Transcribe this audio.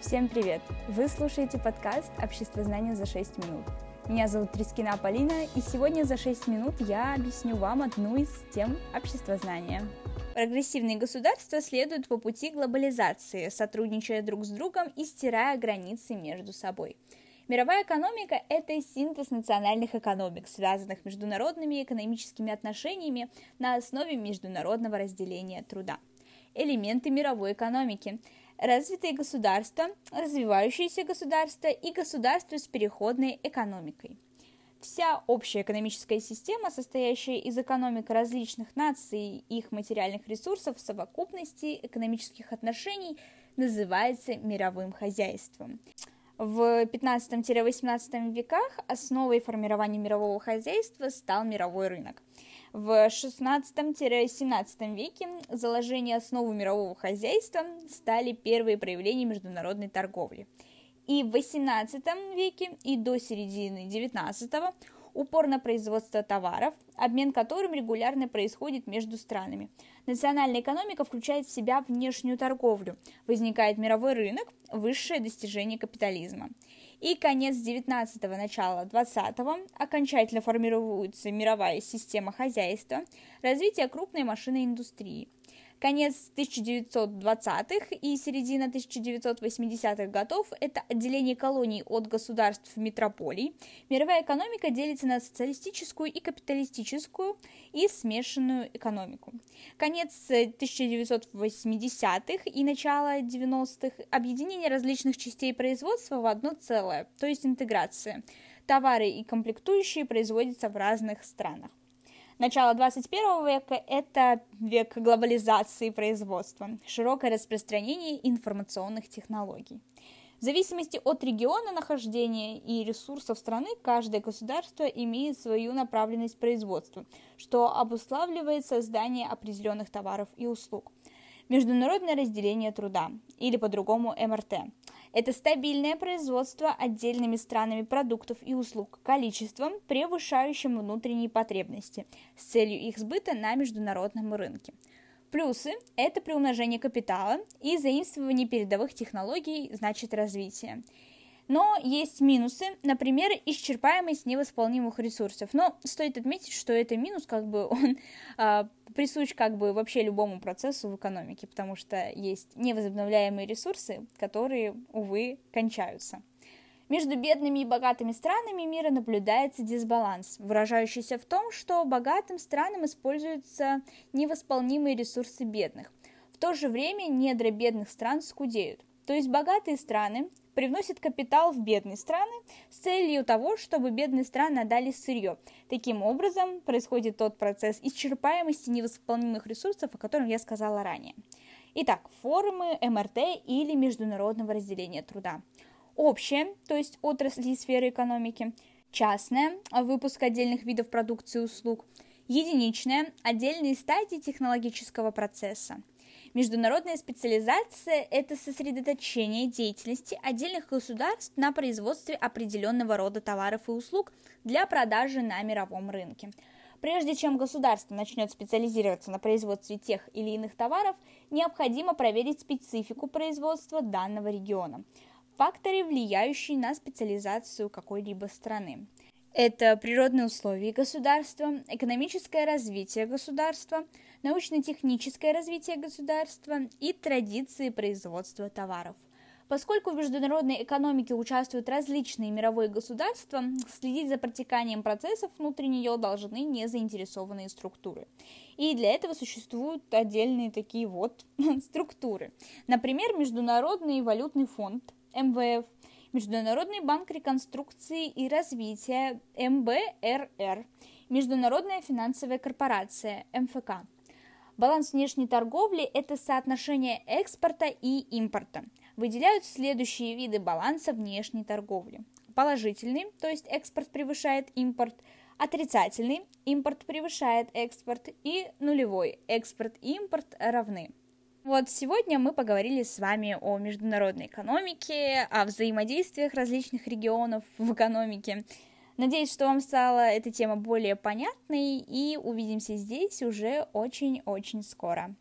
Всем привет! Вы слушаете подкаст «Общество знания за 6 минут». Меня зовут Трискина Полина, и сегодня за 6 минут я объясню вам одну из тем общества знания. Прогрессивные государства следуют по пути глобализации, сотрудничая друг с другом и стирая границы между собой. Мировая экономика – это синтез национальных экономик, связанных международными экономическими отношениями на основе международного разделения труда. Элементы мировой экономики – развитые государства, развивающиеся государства и государства с переходной экономикой. Вся общая экономическая система, состоящая из экономик различных наций и их материальных ресурсов совокупности экономических отношений, называется мировым хозяйством. В 15-18 веках основой формирования мирового хозяйства стал мировой рынок. В XVI-XVII веке заложение основы мирового хозяйства стали первые проявления международной торговли. И в XVIII веке и до середины XIX упор на производство товаров, обмен которым регулярно происходит между странами. Национальная экономика включает в себя внешнюю торговлю, возникает мировой рынок, высшее достижение капитализма и конец 19-го, начало 20-го окончательно формируется мировая система хозяйства, развитие крупной машинной индустрии. Конец 1920-х и середина 1980-х годов – это отделение колоний от государств метрополий. Мировая экономика делится на социалистическую и капиталистическую и смешанную экономику. Конец 1980-х и начало 90-х – объединение различных частей производства в одно целое, то есть интеграция. Товары и комплектующие производятся в разных странах. Начало 21 века – это век глобализации производства, широкое распространение информационных технологий. В зависимости от региона нахождения и ресурсов страны, каждое государство имеет свою направленность производства, что обуславливает создание определенных товаров и услуг. Международное разделение труда, или по-другому МРТ, это стабильное производство отдельными странами продуктов и услуг количеством, превышающим внутренние потребности, с целью их сбыта на международном рынке. Плюсы – это приумножение капитала и заимствование передовых технологий, значит развитие. Но есть минусы, например, исчерпаемость невосполнимых ресурсов. Но стоит отметить, что это минус, как бы он а, присущ как бы вообще любому процессу в экономике, потому что есть невозобновляемые ресурсы, которые, увы, кончаются. Между бедными и богатыми странами мира наблюдается дисбаланс, выражающийся в том, что богатым странам используются невосполнимые ресурсы бедных. В то же время недра бедных стран скудеют. То есть богатые страны привносит капитал в бедные страны с целью того, чтобы бедные страны отдали сырье. Таким образом, происходит тот процесс исчерпаемости невосполнимых ресурсов, о котором я сказала ранее. Итак, формы МРТ или международного разделения труда. Общее, то есть отрасли и сферы экономики. Частное, выпуск отдельных видов продукции и услуг. Единичное, отдельные стадии технологического процесса. Международная специализация – это сосредоточение деятельности отдельных государств на производстве определенного рода товаров и услуг для продажи на мировом рынке. Прежде чем государство начнет специализироваться на производстве тех или иных товаров, необходимо проверить специфику производства данного региона, факторы, влияющие на специализацию какой-либо страны. Это природные условия государства, экономическое развитие государства, научно-техническое развитие государства и традиции производства товаров. Поскольку в международной экономике участвуют различные мировые государства, следить за протеканием процессов внутри нее должны незаинтересованные структуры. И для этого существуют отдельные такие вот структуры. Например, Международный валютный фонд, МВФ, Международный банк реконструкции и развития МБРР, Международная финансовая корпорация МФК. Баланс внешней торговли – это соотношение экспорта и импорта. Выделяют следующие виды баланса внешней торговли. Положительный, то есть экспорт превышает импорт, отрицательный, импорт превышает экспорт, и нулевой, экспорт и импорт равны. Вот сегодня мы поговорили с вами о международной экономике, о взаимодействиях различных регионов в экономике. Надеюсь, что вам стала эта тема более понятной, и увидимся здесь уже очень-очень скоро.